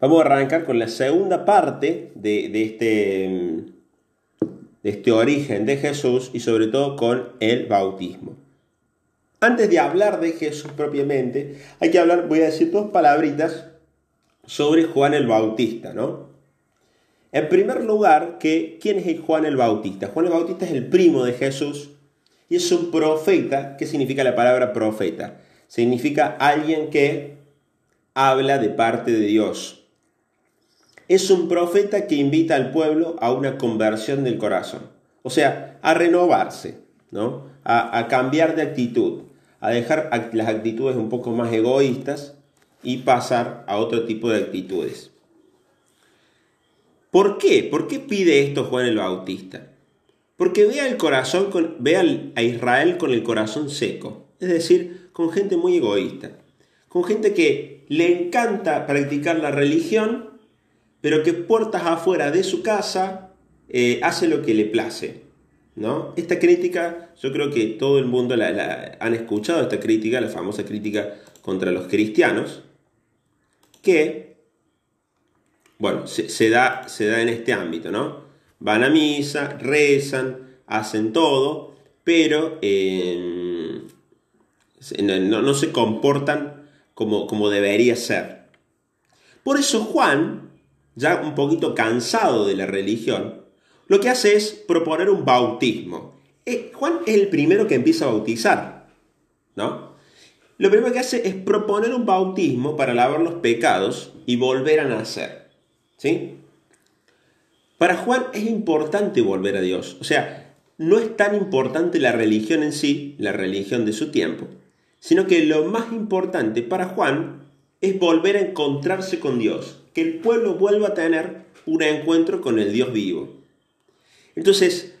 Vamos a arrancar con la segunda parte de, de este, de este origen de Jesús y sobre todo con el bautismo. Antes de hablar de Jesús propiamente, hay que hablar, voy a decir dos palabritas sobre Juan el Bautista, ¿no? En primer lugar, que, ¿quién es Juan el Bautista? Juan el Bautista es el primo de Jesús y es un profeta. ¿Qué significa la palabra profeta? Significa alguien que habla de parte de Dios. Es un profeta que invita al pueblo a una conversión del corazón, o sea, a renovarse, ¿no? a, cambiar de actitud, a dejar las actitudes un poco más egoístas y pasar a otro tipo de actitudes. ¿Por qué? ¿Por qué pide esto Juan el Bautista? Porque ve al corazón ve a Israel con el corazón seco, es decir, con gente muy egoísta, con gente que le encanta practicar la religión, pero que puertas afuera de su casa eh, hace lo que le place. ¿no? Esta crítica, yo creo que todo el mundo la, han escuchado, esta crítica, la famosa crítica contra los cristianos, que, bueno, se, da, se da en este ámbito, ¿no? Van a misa, rezan, hacen todo, pero em, no, se comportan como, como debería ser. Por eso Juan, ya un poquito cansado de la religión, lo que hace es proponer un bautismo. Eh, Juan es el primero que empieza a bautizar, ¿no? Lo primero que hace es proponer un bautismo para lavar los pecados y volver a nacer. ¿Sí? Para Juan es importante volver a Dios. O sea, no es tan importante la religión en sí, la religión de su tiempo, sino que lo más importante para Juan es volver a encontrarse con Dios, que el pueblo vuelva a tener un encuentro con el Dios vivo. Entonces,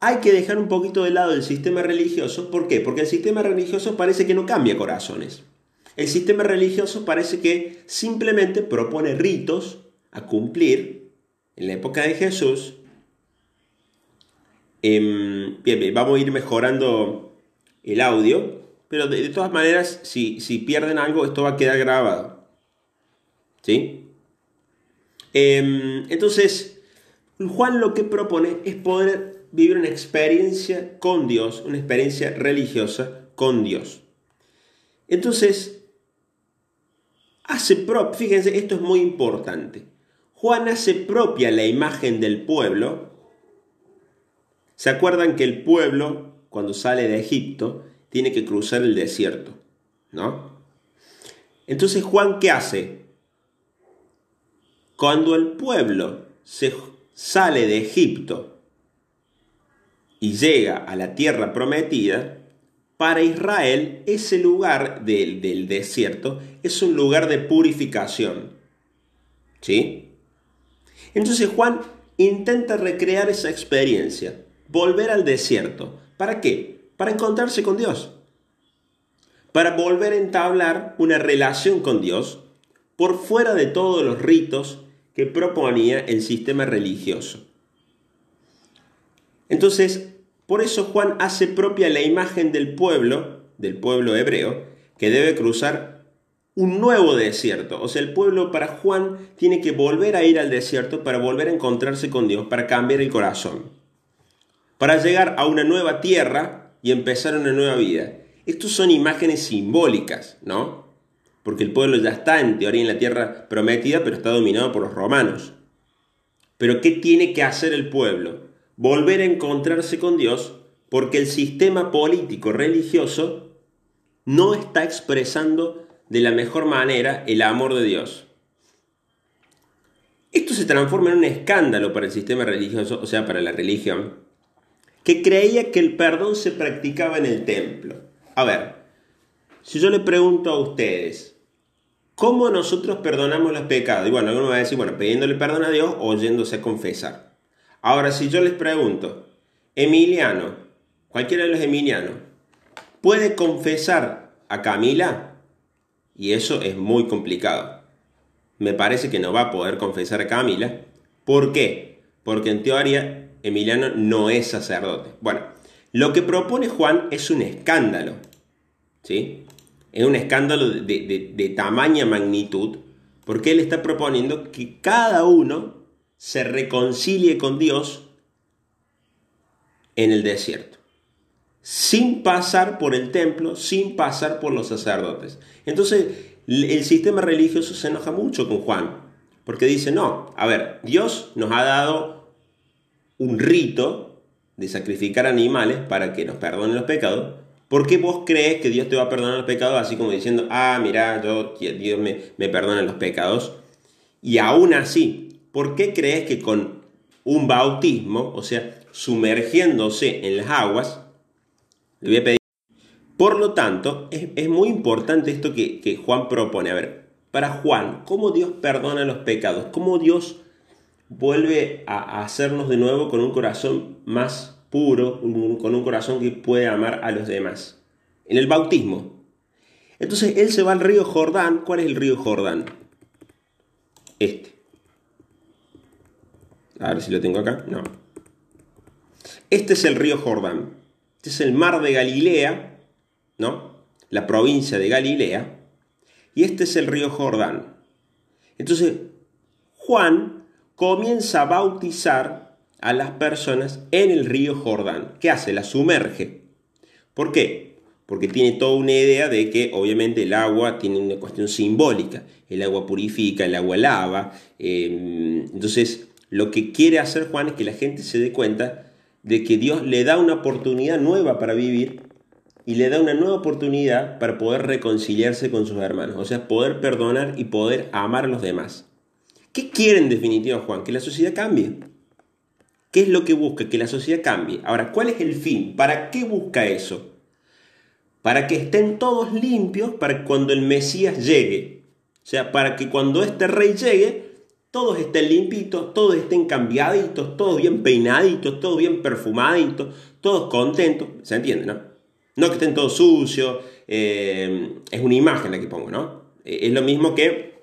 hay que dejar un poquito de lado el sistema religioso. ¿Por qué? Porque el sistema religioso parece que no cambia corazones. El sistema religioso parece que simplemente propone ritos a cumplir en la época de Jesús. Em, bien, vamos a ir mejorando el audio, pero de, todas maneras, si, si, pierden algo, esto va a quedar grabado. ¿Sí? Em, entonces, Juan lo que propone es poder vivir una experiencia con Dios, una experiencia religiosa con Dios. Entonces, hace propia, fíjense, esto es muy importante. Juan hace propia la imagen del pueblo. ¿Se acuerdan que el pueblo, cuando sale de Egipto, tiene que cruzar el desierto? ¿No? Entonces, Juan, ¿qué hace? Cuando el pueblo se sale de Egipto y llega a la tierra prometida, para Israel ese lugar del, del desierto es un lugar de purificación. ¿Sí? Entonces Juan intenta recrear esa experiencia, volver al desierto. ¿Para qué? Para encontrarse con Dios. Para volver a entablar una relación con Dios por fuera de todos los ritos que proponía el sistema religioso. Entonces, por eso Juan hace propia la imagen del pueblo, del pueblo hebreo, que debe cruzar un nuevo desierto. O sea, el pueblo para Juan tiene que volver a ir al desierto para volver a encontrarse con Dios, para cambiar el corazón, para llegar a una nueva tierra y empezar una nueva vida. Estos son imágenes simbólicas, ¿no? Porque el pueblo ya está en teoría en la tierra prometida, pero está dominado por los romanos. Pero ¿qué tiene que hacer el pueblo? volver a encontrarse con Dios porque el sistema político religioso no está expresando de la mejor manera el amor de Dios. Esto se transforma en un escándalo para el sistema religioso, o sea, para la religión, que creía que el perdón se practicaba en el templo. A ver, si yo le pregunto a ustedes, ¿cómo nosotros perdonamos los pecados? Y bueno, alguno va a decir, bueno, pidiéndole perdón a Dios o yéndose a confesar. Ahora, si yo les pregunto, Emiliano, cualquiera de los Emilianos, ¿puede confesar a Camila? Y eso es muy complicado. Me parece que no va a poder confesar a Camila. ¿Por qué? Porque en teoría Emiliano no es sacerdote. Bueno, lo que propone Juan es un escándalo. ¿Sí? Es un escándalo de, de tamaña magnitud Porque Él está proponiendo que cada uno se reconcilie con Dios en el desierto, sin pasar por el templo, sin pasar por los sacerdotes. Entonces, el sistema religioso se enoja mucho con Juan, porque dice, no, a ver, Dios nos ha dado un rito de sacrificar animales para que nos perdonen los pecados, ¿por qué vos crees que Dios te va a perdonar los pecados así como diciendo, ah, mira, yo, Dios me, me perdona los pecados? Y aún así, ¿por qué crees que con un bautismo, o sea, sumergiéndose en las aguas, le voy a pedir... Por lo tanto, es, muy importante esto que, que Juan propone. A ver, para Juan, ¿cómo Dios perdona los pecados? ¿Cómo Dios vuelve a hacernos de nuevo con un corazón más puro, con un corazón que puede amar a los demás? En el bautismo. Entonces él se va al río Jordán. ¿Cuál es el río Jordán? Este. A ver si lo tengo acá. No. Este es el río Jordán. Este es el mar de Galilea, ¿no? La provincia de Galilea. Y este es el río Jordán. Entonces, Juan comienza a bautizar a las personas en el río Jordán. ¿Qué hace? La sumerge. ¿Por qué? Porque tiene toda una idea de que obviamente el agua tiene una cuestión simbólica. El agua purifica, el agua lava. Eh, entonces, lo que quiere hacer Juan es que la gente se dé cuenta de que Dios le da una oportunidad nueva para vivir y le da una nueva oportunidad para poder reconciliarse con sus hermanos, o sea, poder perdonar y poder amar a los demás. ¿Qué quiere en definitiva Juan? Que la sociedad cambie. ¿Qué es lo que busca? Que la sociedad cambie. Ahora, ¿cuál es el fin? ¿Para qué busca eso? Para que estén todos limpios para cuando el Mesías llegue. O sea, para que cuando este rey llegue, todos estén limpitos, todos estén cambiaditos, todos bien peinaditos, todos bien perfumaditos, todos contentos. ¿Se entiende, no? No que estén todos sucios. Eh, es una imagen la que pongo, ¿no? Eh, es lo mismo que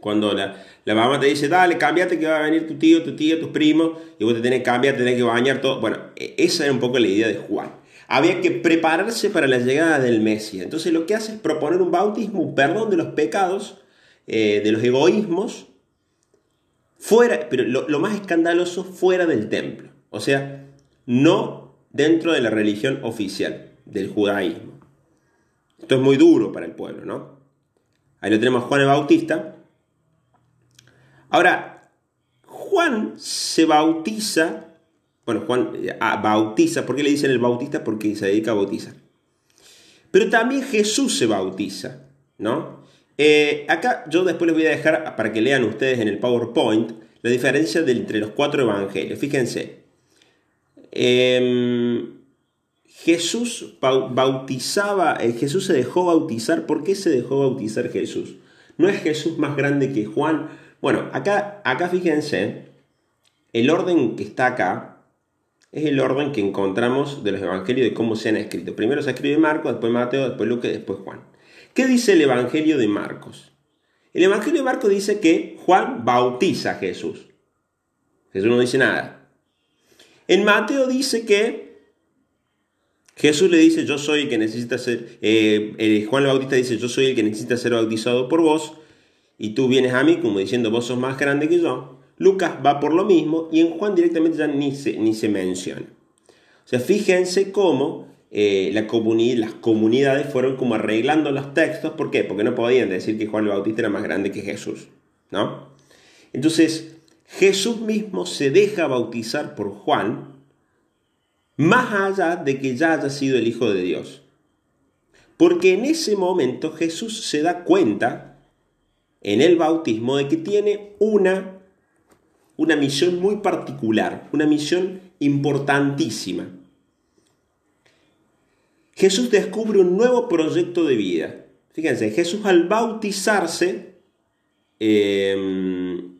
cuando la, mamá te dice, dale, cámbiate que va a venir tu tío, tu tía, tus primos, y vos te tenés que cambiar, tenés que bañar todo. Bueno, e, esa era un poco la idea de Juan. Había que prepararse para la llegada del Mesías. Entonces lo que hace es proponer un bautismo, un perdón de los pecados, eh, de los egoísmos, fuera, pero lo, más escandaloso fuera del templo, o sea, no dentro de la religión oficial del judaísmo. Esto es muy duro para el pueblo, ¿no? Ahí lo tenemos Juan el Bautista. Ahora, Juan se bautiza, bueno, Juan ah, bautiza, ¿por qué le dicen el bautista? Porque se dedica a bautizar. Pero también Jesús se bautiza, ¿no? Eh, acá yo después les voy a dejar para que lean ustedes en el PowerPoint la diferencia entre los cuatro evangelios. Fíjense, em, Jesús bautizaba, eh, Jesús se dejó bautizar. ¿Por qué se dejó bautizar Jesús? ¿No es Jesús más grande que Juan? Bueno, acá, acá fíjense, el orden que está acá es el orden que encontramos de los evangelios de cómo se han escrito. Primero se escribe Marcos, después Mateo, después Lucas, después Juan. ¿Qué dice el Evangelio de Marcos? El Evangelio de Marcos dice que Juan bautiza a Jesús. Jesús no dice nada. En Mateo dice que Jesús le dice, yo soy el que necesita ser, eh, Juan el Bautista dice, yo soy el que necesita ser bautizado por vos, y tú vienes a mí como diciendo, vos sos más grande que yo. Lucas va por lo mismo, y en Juan directamente ya ni se, ni se menciona. O sea, fíjense cómo eh, la las comunidades fueron como arreglando los textos. ¿Por qué? Porque no podían decir que Juan el Bautista era más grande que Jesús. ¿no? Entonces, Jesús mismo se deja bautizar por Juan más allá de que ya haya sido el Hijo de Dios. Porque en ese momento Jesús se da cuenta en el bautismo de que tiene una, una misión muy particular, una misión importantísima. Jesús descubre un nuevo proyecto de vida. Fíjense, Jesús al bautizarse em,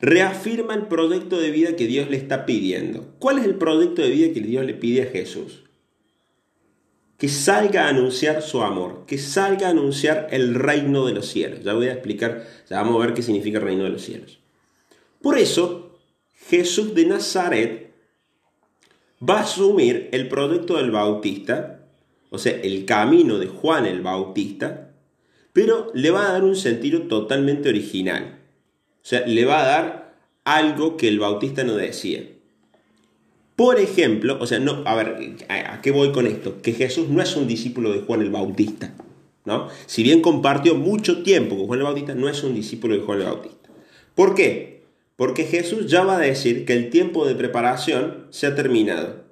reafirma el proyecto de vida que Dios le está pidiendo. ¿Cuál es el proyecto de vida que Dios le pide a Jesús? Que salga a anunciar su amor, que salga a anunciar el reino de los cielos. Ya voy a explicar, ya vamos a ver qué significa el reino de los cielos. Por eso, Jesús de Nazaret va a asumir el proyecto del Bautista o sea, el camino de Juan el Bautista, pero le va a dar un sentido totalmente original. O sea, le va a dar algo que el bautista no decía. Por ejemplo, o sea, no, a ver, ¿a qué voy con esto? Que Jesús no es un discípulo de Juan el Bautista, ¿no? Si bien compartió mucho tiempo con Juan el Bautista, no es un discípulo de Juan el Bautista. ¿Por qué? Porque Jesús ya va a decir que el tiempo de preparación se ha terminado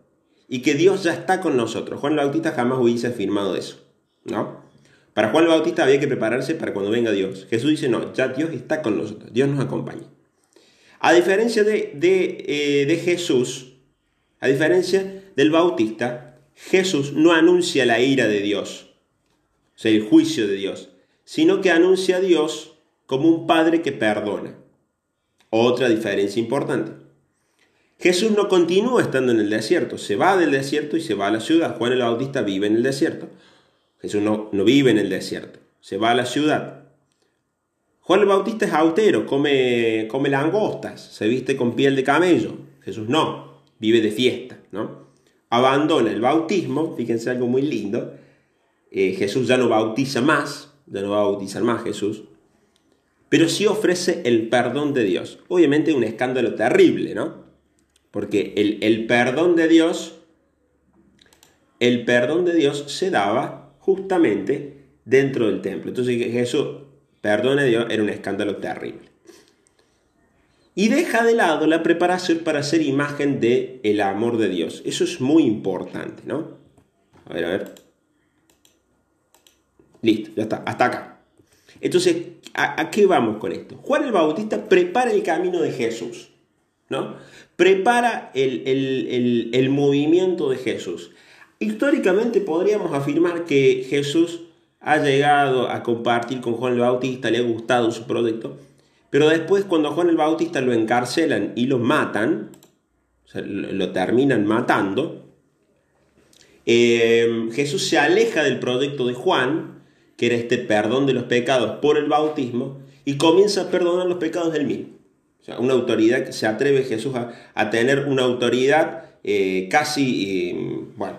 y que Dios ya está con nosotros. Juan el Bautista jamás hubiese afirmado eso, ¿no? Para Juan el Bautista había que prepararse para cuando venga Dios. Jesús dice, no, ya Dios está con nosotros, Dios nos acompaña. A diferencia de, de, eh, de Jesús, a diferencia del Bautista, Jesús no anuncia la ira de Dios, o sea, el juicio de Dios, sino que anuncia a Dios como un Padre que perdona. Otra diferencia importante. Jesús no continúa estando en el desierto, se va del desierto y se va a la ciudad. Juan el Bautista vive en el desierto. Jesús no, no vive en el desierto, se va a la ciudad. Juan el Bautista es autero, come, come langostas, se viste con piel de camello. Jesús no, vive de fiesta, ¿no? Abandona el bautismo, fíjense algo muy lindo. Eh, Jesús ya no bautiza más, ya no va a bautizar más Jesús pero sí ofrece el perdón de Dios. Obviamente un escándalo terrible, ¿no? Porque el, el perdón de Dios, el perdón de Dios se daba justamente dentro del templo. Entonces Jesús, perdone a Dios, era un escándalo terrible. Y deja de lado la preparación para ser imagen del el amor de Dios. Eso es muy importante, ¿no? A ver, a ver. Listo, ya está, hasta acá. Entonces, ¿a, qué vamos con esto? Juan el Bautista prepara el camino de Jesús, ¿no? Prepara el, el movimiento de Jesús. Históricamente podríamos afirmar que Jesús ha llegado a compartir con Juan el Bautista, le ha gustado su proyecto, pero después cuando Juan el Bautista lo encarcelan y lo matan, lo terminan matando, eh, Jesús se aleja del proyecto de Juan que era este perdón de los pecados por el bautismo, y comienza a perdonar los pecados del mismo. O sea, una autoridad que se atreve Jesús a, tener una autoridad eh, casi, eh, bueno,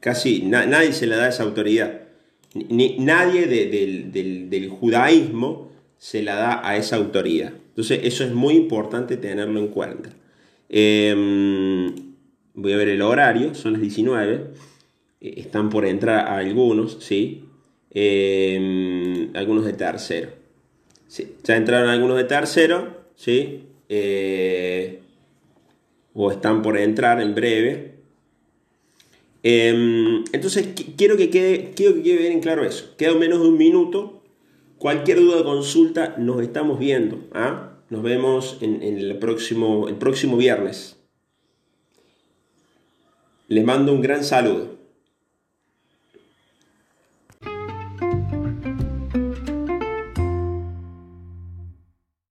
casi nadie se le da esa autoridad. Ni, nadie del, judaísmo se la da a esa autoridad. Entonces eso es muy importante tenerlo en cuenta. Em, voy a ver el horario, son las 19. Eh, están por entrar algunos, ¿sí? Em, algunos de tercero. ya entraron algunos de tercero, ¿sí? Eh, o están por entrar en breve. Em, entonces, quiero que, quede, quiero que quede bien claro eso. Queda menos de un minuto. Cualquier duda o consulta, nos estamos viendo. ¿ah? Nos vemos en, el, próximo, el próximo viernes. Les mando un gran saludo.